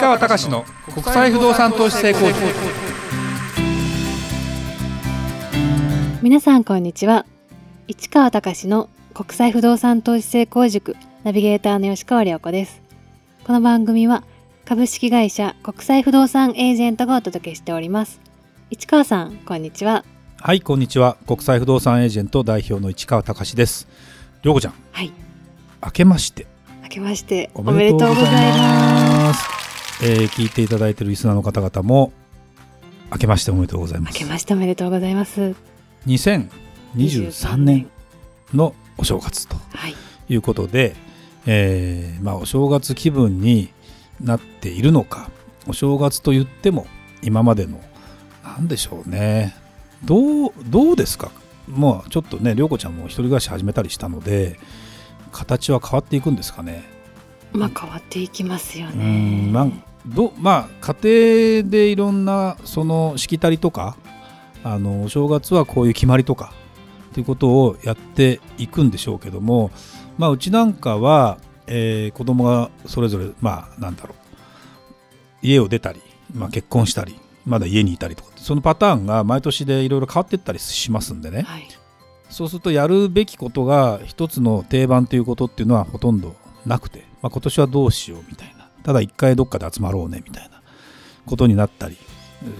川隆の国際不動産投資成功塾。皆さんこんにちは。市川隆の国際不動産投資成功塾。ナビゲーターの吉川良子です。この番組は株式会社国際不動産エージェントがお届けしております。市川さんこんにちは。はいこんにちは。国際不動産エージェント代表の市川隆です。涼子ちゃん。はい。明けまして。明けまして。おめでとうございますえー聞いていただいているリスナーの方々も明けましておめでとうございます。明けましておめでとうございます。2023年のお正月とはい。いうことで、えーまあ、お正月気分になっているのかお正月と言っても今までの何でしょうね。どうどうですか？もうちょっとね涼子ちゃんも一人暮らし始めたりしたので形は変わっていくんですかね？まあ変わっていきますようねんなんどまあ家庭でいろんなそのしきたりとかあのお正月はこういう決まりとかっていうことをやっていくんでしょうけどもまあうちなんかは、えー子供がそれぞれまあなんだろう家を出たり、まあ、結婚したりまだ家にいたりとかそのパターンが毎年でいろいろ変わっていったりしますんでね、はい。そうするとやるべきことが一つの定番ということっていうのはほとんどなくて、まあ、今年はどうしようみたいなただ一回どっかで集まろうねみたいなことになったり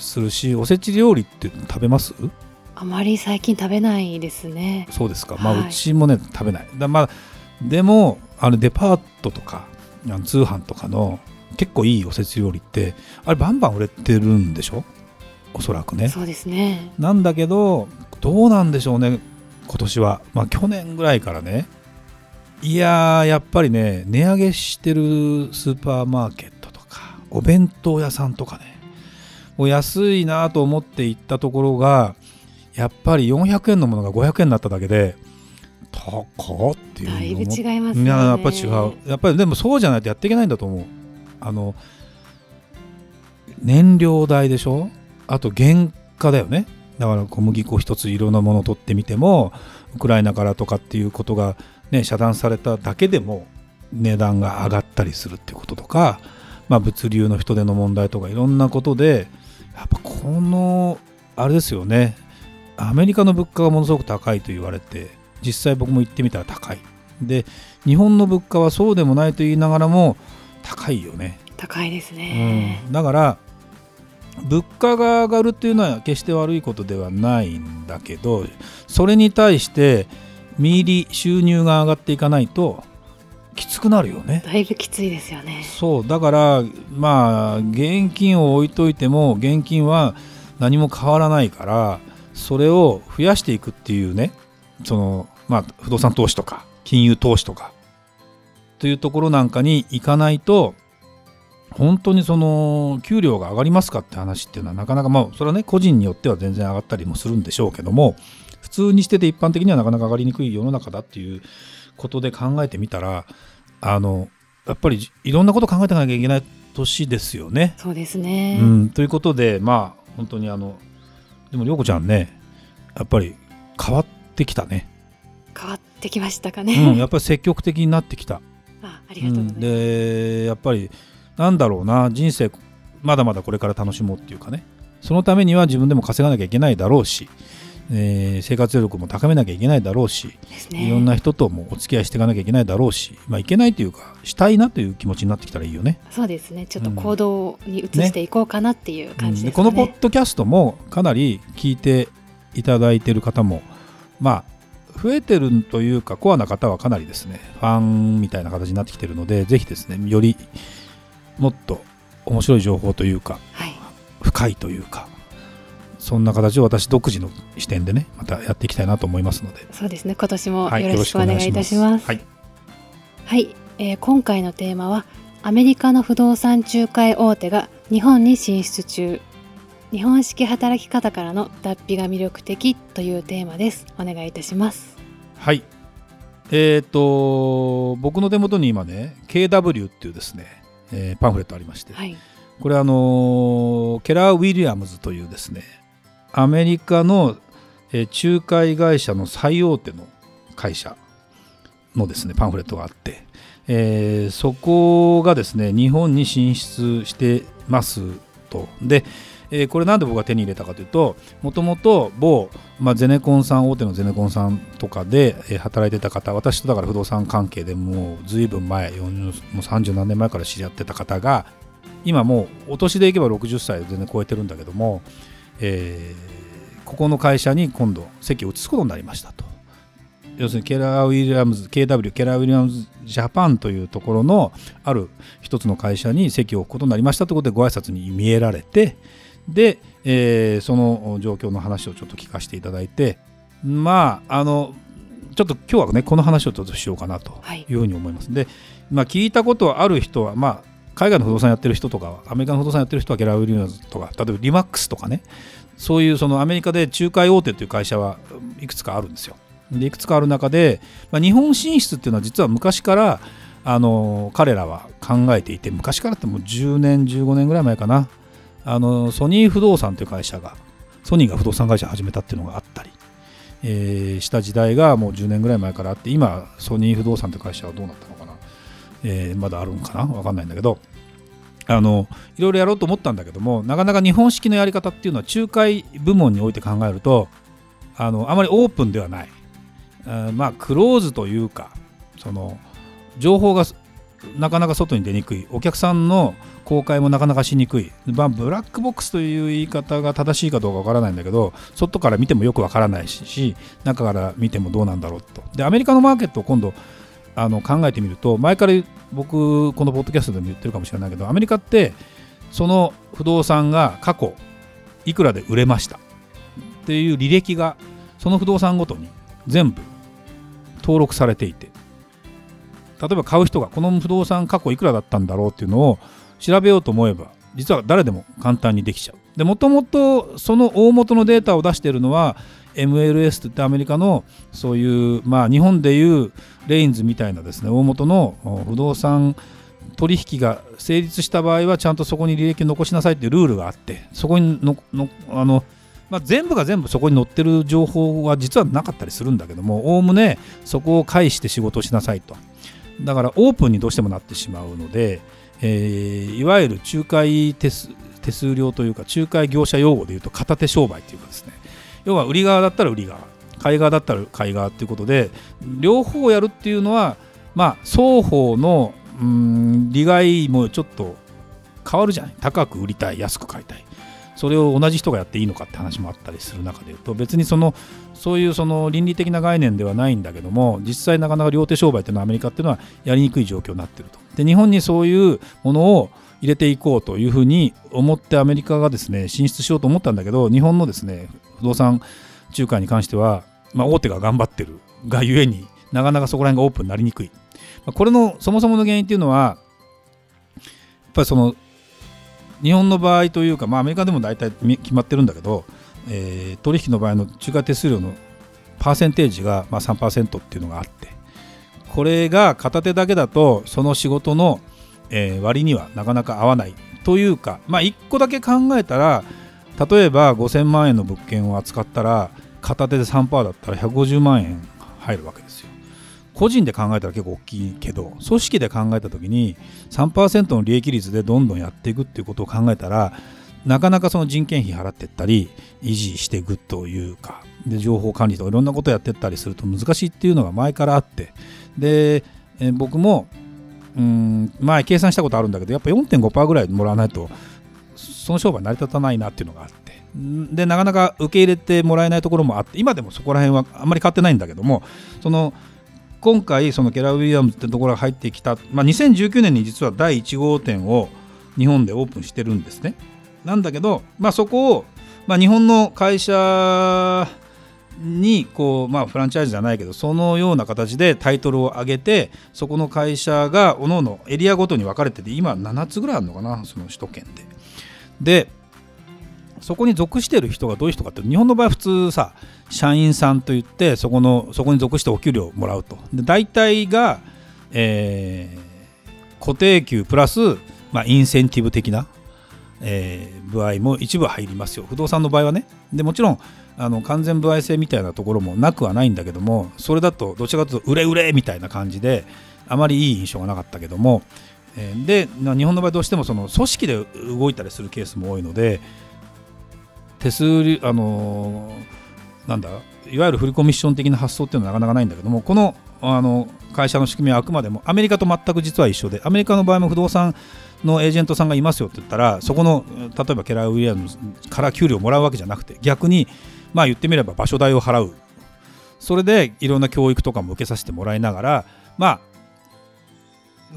するしおせち料理って食べます？あまり最近食べないですね。そうですか、まあはい。うちもね食べない。だまあでもあのデパートとか通販とかの結構いいおせち料理ってあれバンバン売れてるんでしょ？おそらくね。そうですね。なんだけどどうなんでしょうね今年は。まあ去年ぐらいからねいやーやっぱりね値上げしてるスーパーマーケットとかお弁当屋さんとかねもう安いなと思って行ったところがやっぱり400円のものが500円になっただけで高っっていうだいぶ違いますね。やっぱ違う。やっぱりでもそうじゃないとやっていけないんだと思う。あの燃料代でしょ？あと原価だよね。だから小麦粉一ついろんなものを取ってみてもウクライナからとかっていうことが、ね、遮断されただけでも値段が上がったりするってこととか、まあ、物流の人手の問題とかいろんなことでやっぱこのあれですよねアメリカの物価がものすごく高いと言われて実際僕も行ってみたら高い。で日本の物価はそうでもないと言いながらも高いよね、高いですね、うん、だから物価が上がるっていうのは決して悪いことではないんだけどそれに対して見入り収入が上がっていかないときつくなるよね。だいぶきついですよね。そうだからまあ現金を置いといても現金は何も変わらないからそれを増やしていくっていうねそのまあ不動産投資とか金融投資とかというところなんかに行かないと本当にその給料が上がりますかって話っていうのはなかなかまあそれはね個人によっては全然上がったりもするんでしょうけども普通にしてて一般的にはなかなか上がりにくい世の中だっていうことで考えてみたらあのやっぱりいろんなこと考えていかなきゃいけない年ですよね。そうですね、うん、ということでまあ本当にあのでも涼子ちゃんねやっぱり変わってきたね、変わってきましたかうね、ん、やっぱり積極的になってきた。あありがとうございます、うん。でやっぱりなんだろうな人生まだまだこれから楽しもうっていうかね。そのためには自分でも稼がなきゃいけないだろうし、えー生活力も高めなきゃいけないだろうし、ね。いろんな人ともお付き合いしていかなきゃいけないだろうし、まあ、いけないというかしたいなという気持ちになってきたらいいよね。そうですね。ちょっと行動に移していこうかなっていう感じうんですかね、このポッドキャストもかなり聞いていただいている方もまあ増えてるというかコアな方はかなりですねファンみたいな形になってきてるのでぜひですねよりもっと面白い情報というかはい。深いというかそんな形を私独自の視点でねまたやっていきたいなと思いますので、そうですね。今年もはい、よろしくお願いいたします。はい、はい、えー今回のテーマはアメリカの不動産仲介大手が日本に進出中。日本式働き方からの脱皮が魅力的というテーマです。お願いいたします。はい。えっ、と僕の手元に今ね KW っていうですね、えーパンフレットありまして、はい。これあのケラー・ウィリアムズというですねアメリカの、仲介会社の最大手の会社のですねパンフレットがあって、えー、そこがですね日本に進出してますと。で、えー、これなんで僕が手に入れたかというともともと某、まあ、ゼネコンさん大手のゼネコンさんとかで、働いてた方私とだから不動産関係でもうずいぶん前もう30何年前から知り合ってた方が今もうお年でいけば60歳全然超えてるんだけども、えー、ここの会社に今度席を移すことになりましたと。要するにケラー・ウィリアムズ KW ケラー・ウィリアムズジャパンというところのある一つの会社に席を置くことになりましたということでご挨拶に見えられてで、えー、その状況の話をちょっと聞かせていただいてまああのちょっと今日はねこの話をちょっとしようかなというふうに思います。はい、で、まあ、聞いたことある人はまあ海外の不動産やってる人とかアメリカの不動産やってる人はゲラウィリアムズとか例えばリマックスとかね。そういうそのアメリカで仲介大手という会社はいくつかあるんですよ。でいくつかある中で、まあ、日本進出っていうのは実は昔からあの彼らは考えていて昔からってもう10年15年ぐらい前かな。あのソニー不動産という会社がソニーが不動産会社を始めたっていうのがあったり、えー、した時代がもう10年ぐらい前からあって今ソニー不動産という会社はどうなったのか、えー、まだあるんかな？分かんないんだけど。あのいろいろやろうと思ったんだけどもなかなか日本式のやり方っていうのは仲介部門において考えるとあのあまりオープンではない。あまあクローズというかその情報がなかなか外に出にくい。お客さんの公開もなかなかしにくい、まあ、ブラックボックスという言い方が正しいかどうかわからないんだけど外から見てもよくわからないし中から見てもどうなんだろうと。でアメリカのマーケットを今度あの考えてみると前から僕このポッドキャストでも言ってるかもしれないけどアメリカってその不動産が過去いくらで売れましたっていう履歴がその不動産ごとに全部登録されていて例えば買う人がこの不動産過去いくらだったんだろうっていうのを調べようと思えば実は誰でも簡単にできちゃう。でもともとその大元のデータを出しているのは MLS って言ってアメリカのそういうまあ日本でいうレインズみたいなですね大元の不動産取引が成立した場合はちゃんとそこに履歴を残しなさいっていうルールがあってそこにののあのまあ、全部が全部そこに載ってる情報は実はなかったりするんだけどもおおむねそこを介して仕事をしなさいと。だからオープンにどうしてもなってしまうので、えー、いわゆる仲介手数手数料というか仲介業者用語でいうと片手商売というかですね要は売り側だったら売り側買い側だったら買い側ということで両方やるっていうのはまあ双方のうん利害もちょっと変わるじゃない。高く売りたい安く買いたい。それを同じ人がやっていいのかって話もあったりする中でいうと別にそのそういうその倫理的な概念ではないんだけども実際なかなか両手商売っていうのはアメリカっていうのはやりにくい状況になってると。で日本にそういうものを入れていこうというふうに思ってアメリカがですね進出しようと思ったんだけど日本のですね不動産仲介に関しては、まあ、大手が頑張ってるがゆえになかなかそこら辺がオープンになりにくい。まあこれのそもそもの原因っていうのはやっぱりその日本の場合というか、まあ、アメリカでも大体決まってるんだけど、えー、取引の場合の中華手数料のパーセンテージがまあ3%っていうのがあってこれが片手だけだとその仕事の、えー、割にはなかなか合わないというか、まあ、1個だけ考えたら例えば5000万円の物件を扱ったら片手で3%だったら150万円入るわけですよ。個人で考えたら結構大きいけど組織で考えた時に3%の利益率でどんどんやっていくっていうことを考えたらなかなかその人件費払っていったり維持していくというかで情報管理とかいろんなことやっていったりすると難しいっていうのが前からあってで、僕もうん前計算したことあるんだけどやっぱ4.5%ぐらいもらわないとその商売成り立たないなっていうのがあってでなかなか受け入れてもらえないところもあって今でもそこら辺はあんまり変わってないんだけどもその今回そのケラ・ウィリアムズってところが入ってきた、まあ、2019年に実は第1号店を日本でオープンしてるんですね。なんだけど、まあ、そこを、まあ、日本の会社にこう、まあ、フランチャイズじゃないけどそのような形でタイトルを上げてそこの会社がおののエリアごとに分かれてて今7つぐらいあるのかなその首都圏で。でそこに属してる人がどういう人かって日本の場合普通さ社員さんといってそこのそこに属してお給料をもらうと。で大体が、えー、固定給プラス、まあ、インセンティブ的な、えー、部合も一部入りますよ。不動産の場合はね。でもちろんあの完全歩合制みたいなところもなくはないんだけどもそれだとどちらかというと売れ売れみたいな感じであまりいい印象がなかったけども、で日本の場合どうしてもその組織で動いたりするケースも多いので手数料あのなんだいわゆるフルコミッション的な発想っていうのはなかなかないんだけどもこのあの会社の仕組みはあくまでもアメリカと全く実は一緒でアメリカの場合も不動産のエージェントさんがいますよって言ったらそこの例えばケラー・ウィリアムズから給料をもらうわけじゃなくて逆にまあ言ってみれば場所代を払う。それでいろんな教育とかも受けさせてもらいながらまあ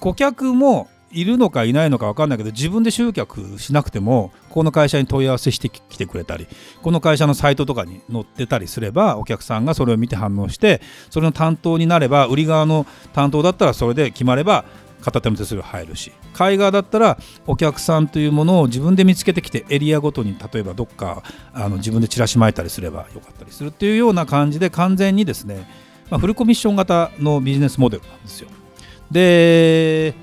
顧客もいるのかいないのか分かんないけど自分で集客しなくてもこの会社に問い合わせしてきてくれたりこの会社のサイトとかに載ってたりすればお客さんがそれを見て反応してそれの担当になれば売り側の担当だったらそれで決まれば片手の手数料入るし買い側だったらお客さんというものを自分で見つけてきてエリアごとに例えばどっかあの自分でチラシ巻いたりすればよかったりするっていうような感じで完全にですね、まあ、フルコミッション型のビジネスモデルなんですよ。で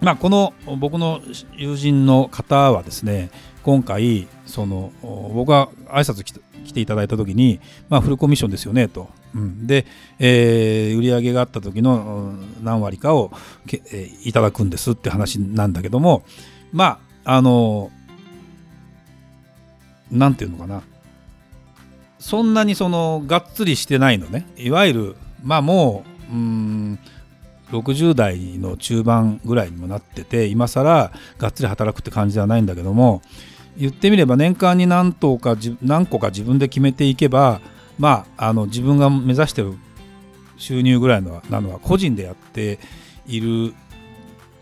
まあ、この僕の友人の方はですね今回その僕が挨拶来て来ていただいた時に、まあ、フルコミッションですよねと、うん、で、えー、売り上げがあった時の何割かをけ、えーいただくんですって話なんだけどもまああのなんていうのかな。そんなにそのがっつりしてないのね。いわゆるまあもううん60代の中盤ぐらいにもなってて今更がっつり働くって感じではないんだけども言ってみれば年間に何頭か何個か自分で決めていけばまああの自分が目指してる収入ぐらいのなのは個人でやっている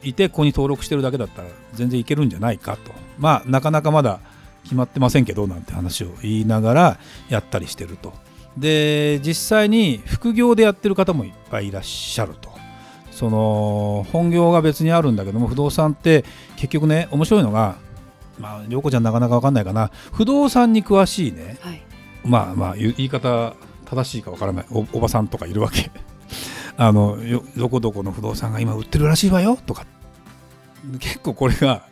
いてここに登録してるだけだったら全然いけるんじゃないかと。まあなかなかまだ決まってませんけどなんて話を言いながらやったりしてると。で実際に副業でやってる方もいっぱいいらっしゃると。その本業が別にあるんだけども不動産って結局ね面白いのがまあ涼子ちゃんなかなか分かんないかな。不動産に詳しいねはい。まあまあ言い方正しいか分からない。おおばさんとかいるわけ。あのよどこどこの不動産が今売ってるらしいわよとか。結構これが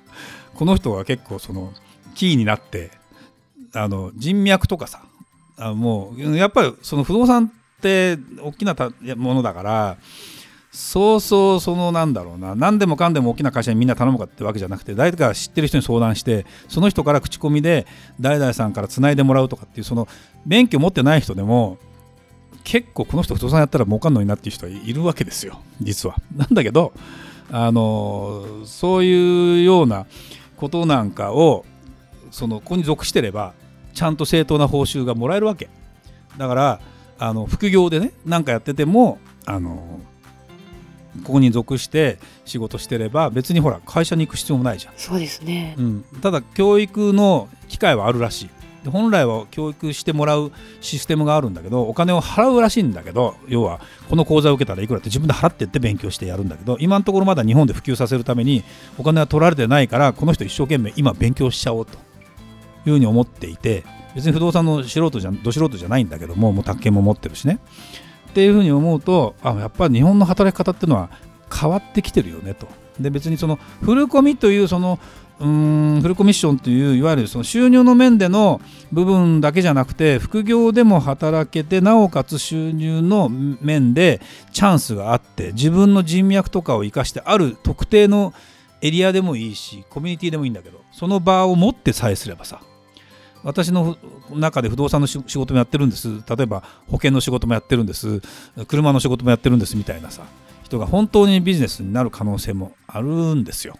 この人が結構そのキーになってあの人脈とかさあもうやっぱりその不動産って大きなたものだからそうそうそのなんだろうな。何でもかんでも大きな会社にみんな頼むかってわけじゃなくて誰か知ってる人に相談してその人から口コミで誰々さんからつないでもらうとかっていうその免許持ってない人でも結構この人不動産やったら儲かんのになっていう人はいるわけですよ。実は。なんだけどあのそういうようなことなんかをそのここに属してればちゃんと正当な報酬がもらえるわけ。だからあの副業でね何かやっててもあのここに属して仕事してれば別にほら会社に行く必要もないじゃん、そうですね。うん、ただ教育の機会はあるらしい。で本来は教育してもらうシステムがあるんだけどお金を払うらしいんだけど要はこの講座を受けたらいくらって自分で払ってって勉強してやるんだけど今のところまだ日本で普及させるためにお金は取られてないからこの人一生懸命今勉強しちゃおうと。いうふうに思っていて別に不動産の素人じゃど素人じゃないんだけどももう宅建も持ってるしねっていうふうに思うとあやっぱり日本の働き方っていうのは変わってきてるよねと。で別にそのフルコミというそのうんフルコミッションといういわゆるその収入の面での部分だけじゃなくて副業でも働けてなおかつ収入の面でチャンスがあって自分の人脈とかを生かしてある特定のエリアでもいいしコミュニティでもいいんだけどその場を持ってさえすればさ私の中で不動産の仕事もやってるんです。例えば保険の仕事もやってるんです。車の仕事もやってるんですみたいなさ。人が本当にビジネスになる可能性もあるんですよ。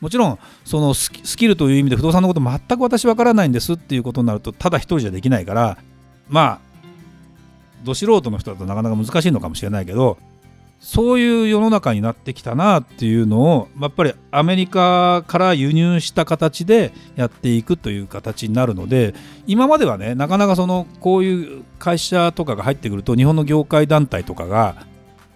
もちろんそのスキスキルという意味で不動産のこと全く私わからないんですっていうことになるとただ一人じゃできないからまあど素人の人だとなかなか難しいのかもしれないけどそういう世の中になってきたなっていうのをやっぱりアメリカから輸入した形でやっていくという形になるので今まではねなかなかそのこういう会社とかが入ってくると日本の業界団体とかが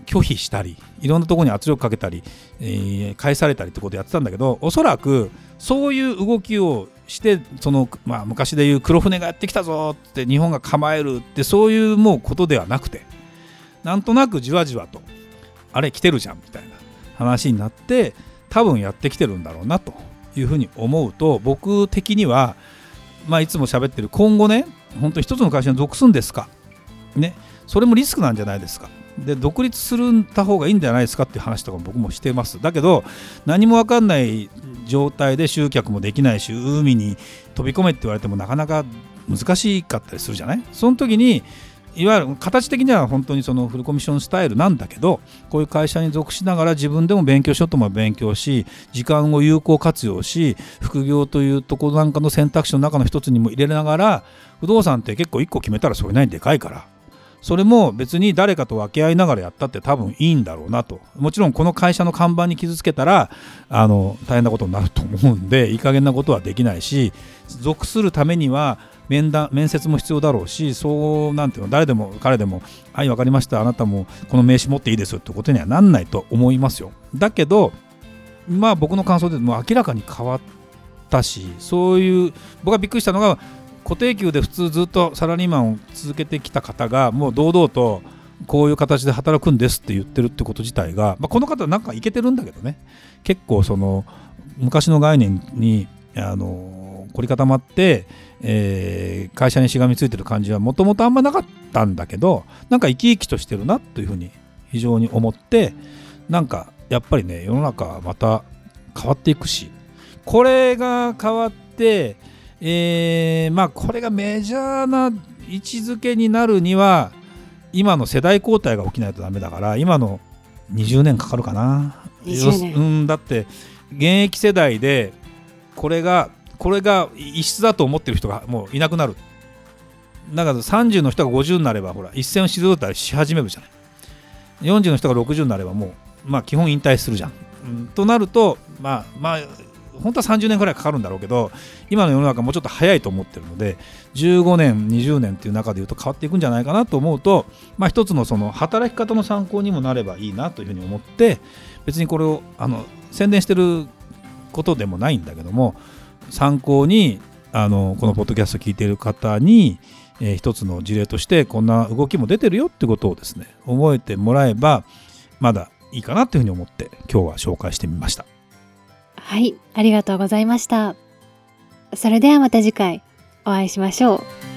拒否したりいろんなところに圧力かけたり、えー返されたりってことやってたんだけどおそらくそういう動きをしてその、まあ、昔でいう黒船がやってきたぞって日本が構えるってそういうもうことではなくてなんとなくじわじわとあれ来てるじゃんみたいな話になって多分やってきてるんだろうなというふうに思うと僕的には、まあ、いつも喋ってる今後ね本当一つの会社に属すんですかねそれもリスクなんじゃないですか。で独立するた方がいいんじゃないですかっていう話とかも僕もしてます。だけど何も分かんない状態で集客もできないし海に飛び込めって言われてもなかなか難しかったりするじゃない？その時にいわゆる形的には本当にそのフルコミッションスタイルなんだけどこういう会社に属しながら自分でも勉強しようとも勉強し時間を有効活用し副業というところなんかの選択肢の中の一つにも入れながら不動産って結構1個決めたらそれなりにでかいからそれも別に誰かと分け合いながらやったって多分いいんだろうなともちろんこの会社の看板に傷つけたらあの大変なことになると思うんでいい加減なことはできないし属するためには面談面接も必要だろうしそうなんていうの誰でも彼でも「はい分かりましたあなたもこの名刺持っていいですよ」ってことにはなんないと思いますよ。だけどまあ僕の感想でもう明らかに変わったしそういう僕がびっくりしたのが固定給で普通ずっとサラリーマンを続けてきた方がもう堂々とこういう形で働くんですって言ってるってこと自体が、まあ、この方なんかいけてるんだけどね。結構その昔の概念にあの凝り固まって、えー、会社にしがみついてる感じはもともとあんまなかったんだけどなんか生き生きとしてるなというふうに非常に思ってなんかやっぱりね世の中はまた変わっていくしこれが変わってえー、まあこれがメジャーな位置づけになるには今の世代交代が起きないとダメだから今の20年かかるかな。うん、だって現役世代でこれがこれが異質だと思ってる人がもういなくなる。だから30の人が50になればほら一線を退いたりし始めるじゃない。40の人が60になればもうまあ基本引退するじゃん。うん、となるとまあまあ本当は30年ぐらいかかるんだろうけど今の世の中もうちょっと早いと思ってるので15年20年っていう中でいうと変わっていくんじゃないかなと思うと、まあ、一つのその働き方の参考にもなればいいなというふうに思って別にこれをあの宣伝してることでもないんだけども参考にあのこのポッドキャスト聞いている方に、えー、一つの事例としてこんな動きも出てるよってことをですね覚えてもらえばまだいいかなというふうに思って今日は紹介してみました。はい、ありがとうございました。それではまた次回お会いしましょう。